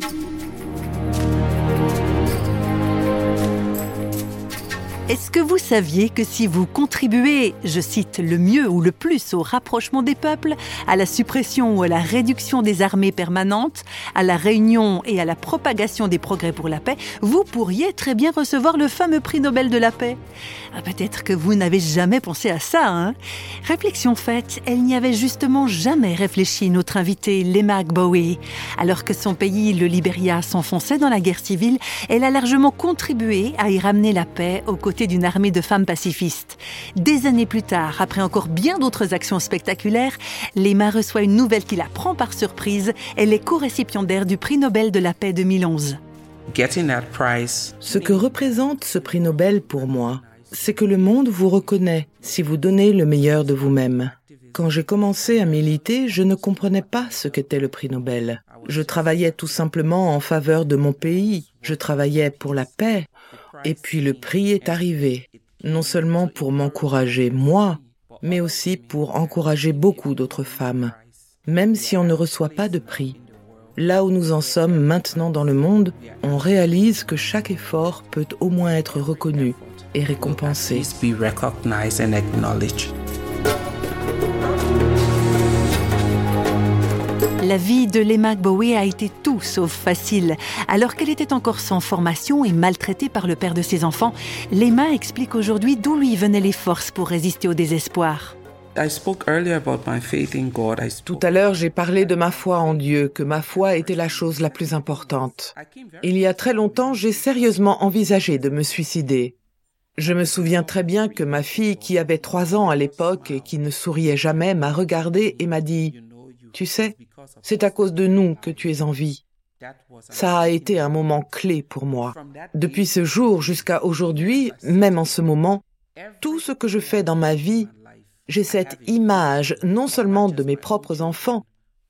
Thank you Est-ce que vous saviez que si vous contribuez, je cite, le mieux ou le plus au rapprochement des peuples, à la suppression ou à la réduction des armées permanentes, à la réunion et à la propagation des progrès pour la paix, vous pourriez très bien recevoir le fameux prix Nobel de la paix? Ah, Peut-être que vous n'avez jamais pensé à ça, hein? Réflexion faite, elle n'y avait justement jamais réfléchi, notre invité Lema Bowie. Alors que son pays, le Libéria, s'enfonçait dans la guerre civile, elle a largement contribué à y ramener la paix aux côtés d'une armée de femmes pacifistes. Des années plus tard, après encore bien d'autres actions spectaculaires, Lema reçoit une nouvelle qui la prend par surprise. Elle est co-récipiendaire du prix Nobel de la paix 2011. Ce que représente ce prix Nobel pour moi, c'est que le monde vous reconnaît si vous donnez le meilleur de vous-même. Quand j'ai commencé à militer, je ne comprenais pas ce qu'était le prix Nobel. Je travaillais tout simplement en faveur de mon pays. Je travaillais pour la paix, et puis le prix est arrivé, non seulement pour m'encourager moi, mais aussi pour encourager beaucoup d'autres femmes. Même si on ne reçoit pas de prix, là où nous en sommes maintenant dans le monde, on réalise que chaque effort peut au moins être reconnu et récompensé. La vie de Lema Bowie a été tout sauf facile. Alors qu'elle était encore sans formation et maltraitée par le père de ses enfants, Lema explique aujourd'hui d'où lui venaient les forces pour résister au désespoir. Tout à l'heure, j'ai parlé de ma foi en Dieu, que ma foi était la chose la plus importante. Il y a très longtemps, j'ai sérieusement envisagé de me suicider. Je me souviens très bien que ma fille, qui avait trois ans à l'époque et qui ne souriait jamais, m'a regardé et m'a dit tu sais, c'est à cause de nous que tu es en vie. Ça a été un moment clé pour moi. Depuis ce jour jusqu'à aujourd'hui, même en ce moment, tout ce que je fais dans ma vie, j'ai cette image non seulement de mes propres enfants,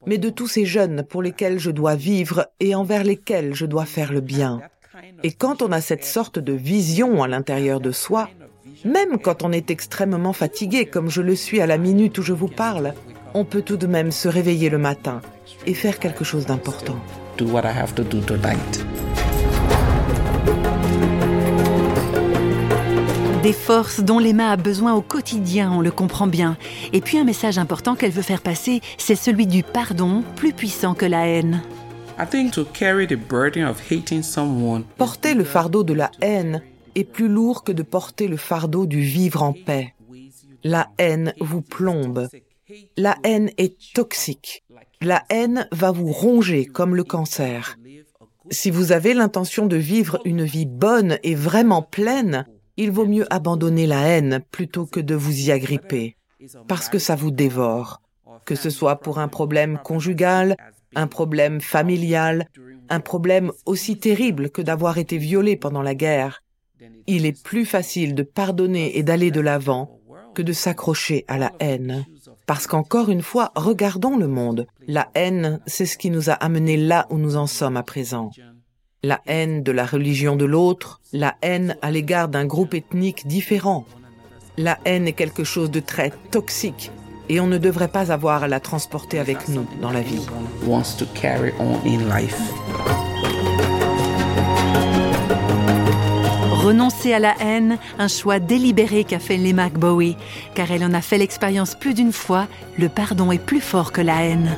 mais de tous ces jeunes pour lesquels je dois vivre et envers lesquels je dois faire le bien. Et quand on a cette sorte de vision à l'intérieur de soi, même quand on est extrêmement fatigué, comme je le suis à la minute où je vous parle, on peut tout de même se réveiller le matin et faire quelque chose d'important. Des forces dont l'Emma a besoin au quotidien, on le comprend bien. Et puis un message important qu'elle veut faire passer, c'est celui du pardon, plus puissant que la haine. Porter le fardeau de la haine est plus lourd que de porter le fardeau du vivre en paix. La haine vous plombe, la haine est toxique. La haine va vous ronger comme le cancer. Si vous avez l'intention de vivre une vie bonne et vraiment pleine, il vaut mieux abandonner la haine plutôt que de vous y agripper, parce que ça vous dévore, que ce soit pour un problème conjugal, un problème familial, un problème aussi terrible que d'avoir été violé pendant la guerre. Il est plus facile de pardonner et d'aller de l'avant que de s'accrocher à la haine. Parce qu'encore une fois, regardons le monde. La haine, c'est ce qui nous a amenés là où nous en sommes à présent. La haine de la religion de l'autre, la haine à l'égard d'un groupe ethnique différent. La haine est quelque chose de très toxique et on ne devrait pas avoir à la transporter avec nous dans la vie. Renoncer à la haine, un choix délibéré qu'a fait Lema Bowie, car elle en a fait l'expérience plus d'une fois, le pardon est plus fort que la haine.